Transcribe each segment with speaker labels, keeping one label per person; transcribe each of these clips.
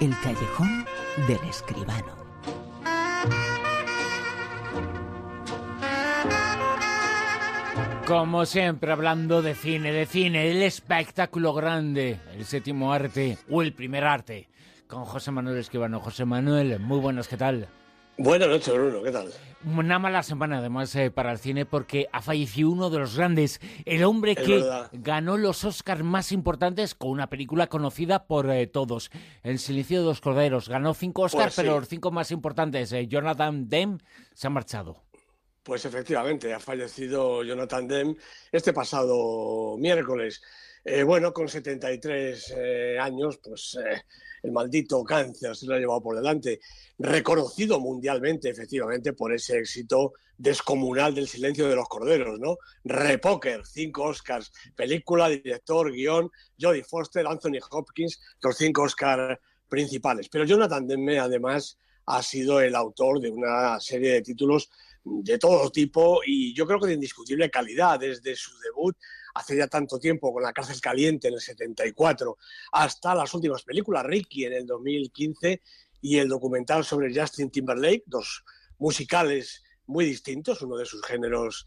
Speaker 1: El callejón del escribano.
Speaker 2: Como siempre, hablando de cine, de cine, el espectáculo grande, el séptimo arte o el primer arte, con José Manuel Escribano. José Manuel, muy buenas, ¿qué tal?
Speaker 3: Buenas noches, Bruno, ¿qué tal?
Speaker 2: Una mala semana, además, eh, para el cine, porque ha fallecido uno de los grandes, el hombre que ganó los Oscars más importantes con una película conocida por eh, todos, El silencio de los corderos. Ganó cinco Oscars, pues pero los cinco más importantes, eh, Jonathan Demme, se ha marchado.
Speaker 3: Pues efectivamente, ha fallecido Jonathan Demme este pasado miércoles. Bueno, con 73 años, pues el maldito cáncer se lo ha llevado por delante, reconocido mundialmente, efectivamente, por ese éxito descomunal del silencio de los corderos, ¿no? Repoker, cinco Oscars, película, director, guion, Jodie Foster, Anthony Hopkins, los cinco Oscars principales. Pero Jonathan Demme, además, ha sido el autor de una serie de títulos de todo tipo y yo creo que de indiscutible calidad, desde su debut hace ya tanto tiempo con La cárcel caliente en el 74 hasta las últimas películas, Ricky en el 2015 y el documental sobre Justin Timberlake, dos musicales muy distintos, uno de sus géneros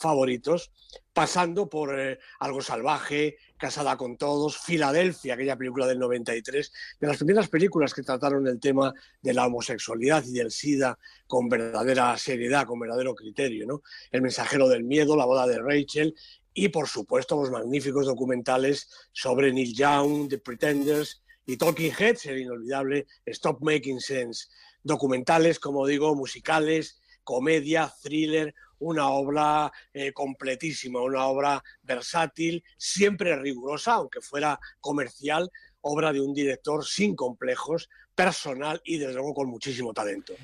Speaker 3: favoritos, pasando por eh, Algo Salvaje, Casada con Todos, Filadelfia, aquella película del 93, de las primeras películas que trataron el tema de la homosexualidad y del SIDA con verdadera seriedad, con verdadero criterio, ¿no? El mensajero del miedo, La boda de Rachel y, por supuesto, los magníficos documentales sobre Neil Young, The Pretenders y Talking Heads, el inolvidable Stop Making Sense. Documentales, como digo, musicales, comedia, thriller, una obra eh, completísima, una obra versátil, siempre rigurosa, aunque fuera comercial, obra de un director sin complejos, personal y desde luego con muchísimo talento.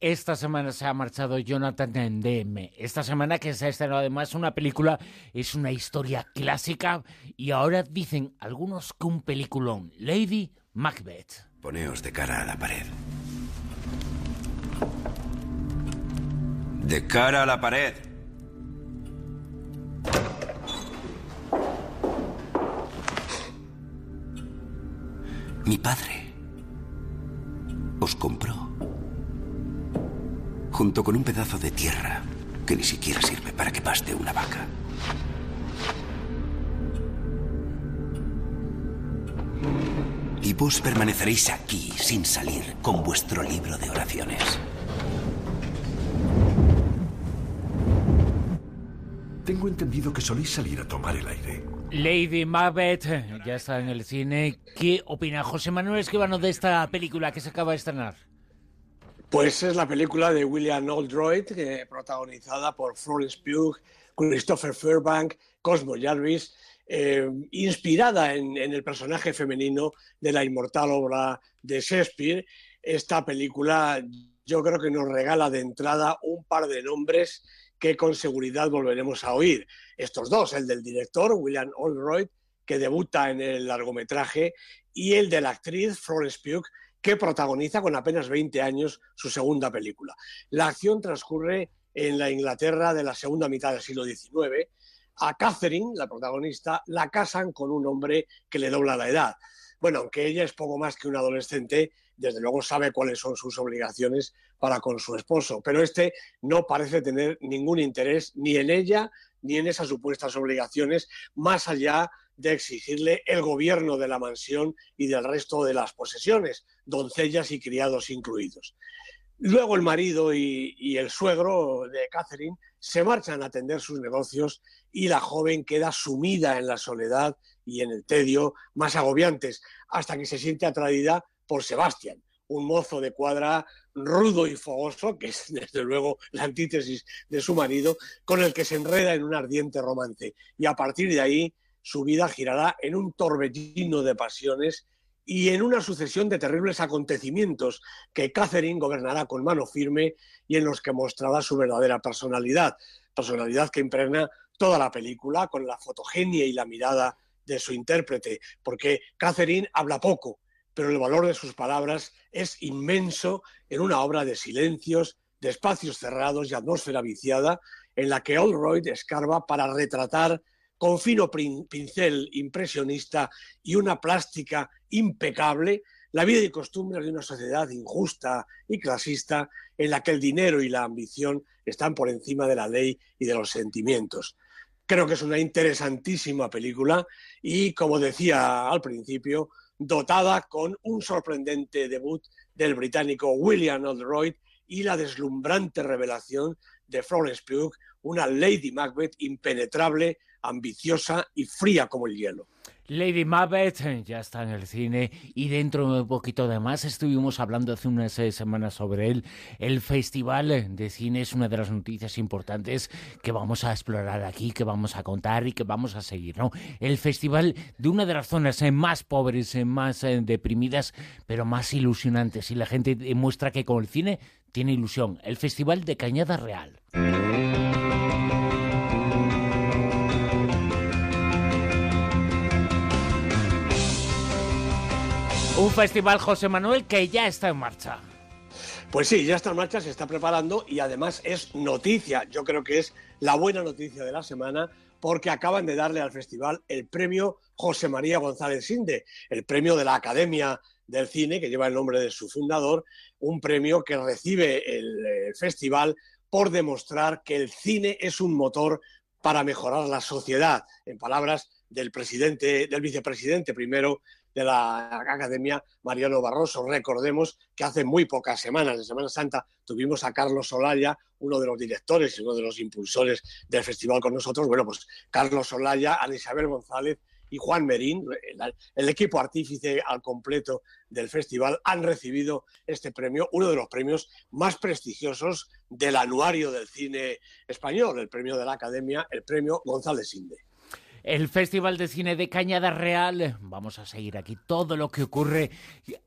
Speaker 2: Esta semana se ha marchado Jonathan Demme. Esta semana que se ha estrenado además una película, es una historia clásica y ahora dicen algunos que un peliculón, Lady Macbeth.
Speaker 4: Poneos de cara a la pared. De cara a la pared. Mi padre os compró junto con un pedazo de tierra que ni siquiera sirve para que paste una vaca. Y vos permaneceréis aquí sin salir con vuestro libro de oraciones.
Speaker 5: Tengo entendido que soléis salir a tomar el aire.
Speaker 2: Lady Macbeth ya está en el cine. ¿Qué opina José Manuel Esquivano de esta película que se acaba de estrenar?
Speaker 3: Pues es la película de William Oldroyd, protagonizada por Florence Pugh, Christopher Fairbank, Cosmo Jarvis, eh, inspirada en, el personaje femenino de la inmortal obra de Shakespeare. Esta película yo creo que nos regala de entrada un par de nombres que con seguridad volveremos a oír. Estos dos, el del director, William Oldroyd, que debuta en el largometraje, y el de la actriz Florence Pugh, que protagoniza con apenas 20 años su segunda película. La acción transcurre en la Inglaterra de la segunda mitad del siglo XIX. A Catherine, la protagonista, la casan con un hombre que le dobla la edad. Bueno, aunque ella es poco más que una adolescente, desde luego sabe cuáles son sus obligaciones para con su esposo, pero este no parece tener ningún interés ni en ella ni en esas supuestas obligaciones, más allá de exigirle el gobierno de la mansión y del resto de las posesiones, doncellas y criados incluidos. Luego el marido y, el suegro de Catherine se marchan a atender sus negocios y la joven queda sumida en la soledad y en el tedio más agobiantes, hasta que se siente atraída por Sebastián, un mozo de cuadra rudo y fogoso, que es desde luego la antítesis de su marido, con el que se enreda en un ardiente romance. Y a partir de ahí su vida girará en un torbellino de pasiones y en una sucesión de terribles acontecimientos que Catherine gobernará con mano firme y en los que mostrará su verdadera personalidad, personalidad que impregna toda la película con la fotogenia y la mirada de su intérprete, porque Catherine habla poco, pero el valor de sus palabras es inmenso en una obra de silencios, de espacios cerrados y atmósfera viciada, en la que Oldroyd escarba para retratar con fino pincel impresionista y una plástica impecable la vida y costumbres de una sociedad injusta y clasista en la que el dinero y la ambición están por encima de la ley y de los sentimientos. Creo que es una interesantísima película y, como decía al principio, dotada con un sorprendente debut del británico William Oldroyd y la deslumbrante revelación de Florence Pugh, una Lady Macbeth impenetrable, ambiciosa y fría como el hielo.
Speaker 2: Lady Macbeth ya está en el cine y dentro de un poquito de más estuvimos hablando hace unas eh, semanas sobre él. El Festival de Cine es una de las noticias importantes que vamos a explorar aquí, que vamos a contar y que vamos a seguir, ¿no? El festival de una de las zonas eh, más pobres, eh, más deprimidas, pero más ilusionantes y la gente demuestra que con el cine tiene ilusión. El Festival de Cañada Real. Un festival, José Manuel, que ya está en marcha.
Speaker 3: Pues sí, ya está en marcha, se está preparando y además es noticia, yo creo que es la buena noticia de la semana, porque acaban de darle al festival el premio José María González Sinde, el premio de la Academia del Cine, que lleva el nombre de su fundador, un premio que recibe el, el festival por demostrar que el cine es un motor para mejorar la sociedad, en palabras del presidente, del vicepresidente primero de la Academia Mariano Barroso. Recordemos que hace muy pocas semanas, de Semana Santa, tuvimos a Carlos Solaya, uno de los directores y uno de los impulsores del festival con nosotros. Bueno, pues Carlos Solaya, Ana Isabel González y Juan Merín, el, equipo artífice al completo del festival, han recibido este premio, uno de los premios más prestigiosos del anuario del cine español, el premio de la Academia, el premio González Inde
Speaker 2: el Festival de Cine de Cañada Real. Vamos a seguir aquí todo lo que ocurre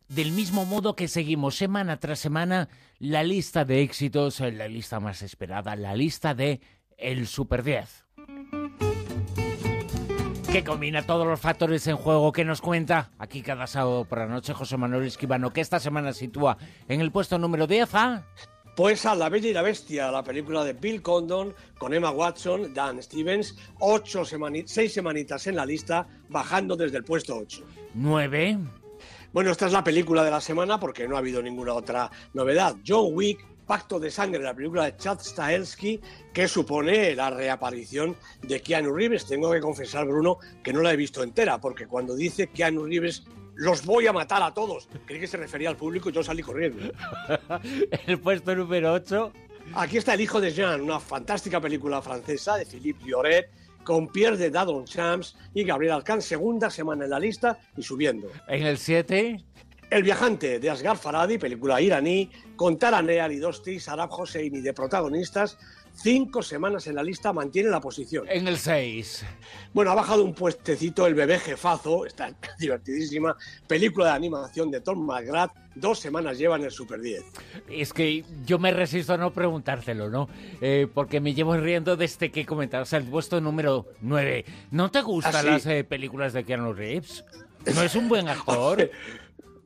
Speaker 2: del mismo modo que seguimos semana tras semana la lista de éxitos, la lista más esperada, la lista de El Super 10. Que combina todos los factores en juego que nos cuenta aquí cada sábado por la noche José Manuel Esquivano, que esta semana sitúa en el puesto número 10 a...
Speaker 3: Pues a La Bella y la Bestia, la película de Bill Condon con Emma Watson, Dan Stevens, ocho seis semanitas en la lista, bajando desde el puesto 8.
Speaker 2: ¿Nueve?
Speaker 3: Bueno, esta es la película de la semana porque no ha habido ninguna otra novedad. John Wick, Pacto de Sangre, la película de Chad Stahelski, que supone la reaparición de Keanu Reeves. Tengo que confesar, Bruno, que no la he visto entera, porque cuando dice Keanu Reeves los voy a matar a todos. Creí que se refería al público y yo salí corriendo.
Speaker 2: el puesto número 8.
Speaker 3: Aquí está El hijo de Jean, una fantástica película francesa de Philippe Lloret con Pierre de Dadon Champs y Gabriel Alcán, segunda semana en la lista y subiendo.
Speaker 2: En el 7.
Speaker 3: El viajante de Asghar Faradi, película iraní, con Taranea Lidosti, Sarab Hosseini de protagonistas, cinco semanas en la lista, mantiene la posición.
Speaker 2: En el 6.
Speaker 3: Bueno, ha bajado un puestecito el bebé jefazo, está divertidísima, película de animación de Tom McGrath, dos semanas lleva en el Super 10.
Speaker 2: Es que yo me resisto a no preguntártelo, ¿no? Eh, porque me llevo riendo desde que comentabas el puesto número 9. ¿No te gustan ah, las eh, películas de Keanu Reeves? ¿No es un buen actor?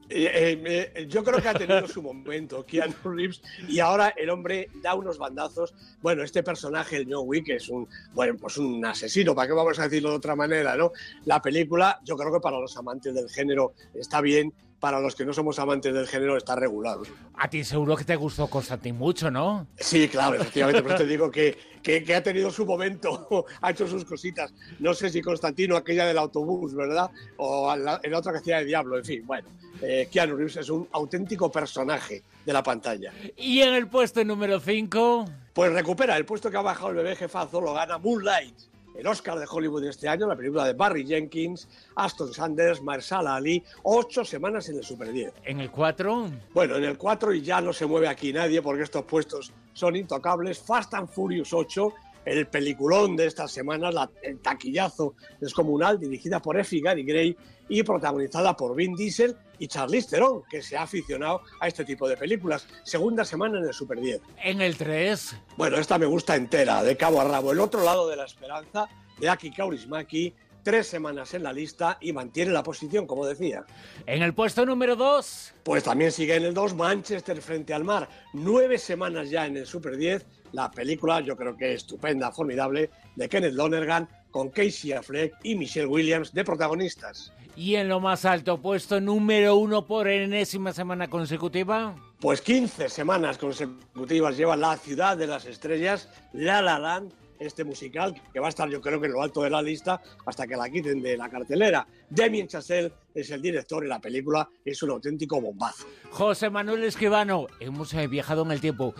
Speaker 3: Eh, eh, yo creo que ha tenido su momento Keanu Reeves y ahora el hombre da unos bandazos. Bueno, este personaje, el John Wick, es un, bueno, pues un asesino, ¿para qué vamos a decirlo de otra manera? ¿no? La película, yo creo que para los amantes del género está bien, para los que no somos amantes del género está regulado.
Speaker 2: A ti seguro que te gustó Constantin mucho, ¿no?
Speaker 3: Sí, claro, efectivamente, pero te digo que, que, ha tenido su momento, ha hecho sus cositas. No sé si Constantino, aquella del autobús, ¿verdad? O en otra que hacía de Diablo, en fin, bueno. Eh, Keanu Reeves es un auténtico personaje de la pantalla.
Speaker 2: ¿Y en el puesto número 5?
Speaker 3: Pues recupera el puesto que ha bajado el bebé jefazo, lo gana Moonlight el Oscar de Hollywood de este año, la película de Barry Jenkins, Aston Sanders, Marsala Ali, ocho semanas en el Super 10.
Speaker 2: ¿En el 4?
Speaker 3: Bueno, en el 4 y ya no se mueve aquí nadie porque estos puestos son intocables. Fast and Furious 8, el peliculón de estas semanas, el taquillazo descomunal, dirigida por Effie Gary Gray y protagonizada por Vin Diesel y Charlize Theron, que se ha aficionado a este tipo de películas. Segunda semana en el Super 10.
Speaker 2: En el 3.
Speaker 3: Bueno, esta me gusta entera, de cabo a rabo. El otro lado de la esperanza, de Aki Kaurismaki, tres semanas en la lista y mantiene la posición, como decía.
Speaker 2: En el puesto número 2.
Speaker 3: Pues también sigue en el 2 Manchester frente al mar. Nueve semanas ya en el Super 10. La película, yo creo que estupenda, formidable, de Kenneth Lonergan, con Casey Affleck y Michelle Williams de protagonistas.
Speaker 2: Y en lo más alto, puesto número uno por enésima semana consecutiva.
Speaker 3: Pues 15 semanas consecutivas lleva La Ciudad de las Estrellas, La La Land, este musical, que va a estar yo creo que en lo alto de la lista hasta que la quiten de la cartelera. Damien Chazelle es el director y la película es un auténtico bombazo.
Speaker 2: José Manuel Escribano, hemos eh, viajado en el tiempo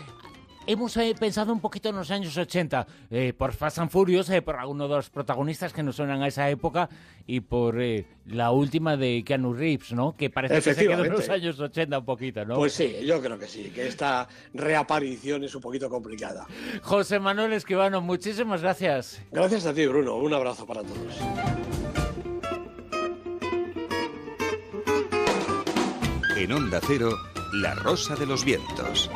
Speaker 2: hemos eh, pensado un poquito en los años 80, eh, por Fast and Furious, eh, por alguno de los protagonistas que nos suenan a esa época y por la última de Keanu Reeves, ¿no? Que parece que se quedó en los años 80 un poquito, ¿no?
Speaker 3: Pues sí, yo creo que sí, que esta reaparición es un poquito complicada.
Speaker 2: José Manuel Esquivano, muchísimas gracias.
Speaker 3: Gracias a ti, Bruno. Un abrazo para todos.
Speaker 4: En Onda Cero, La Rosa de los Vientos.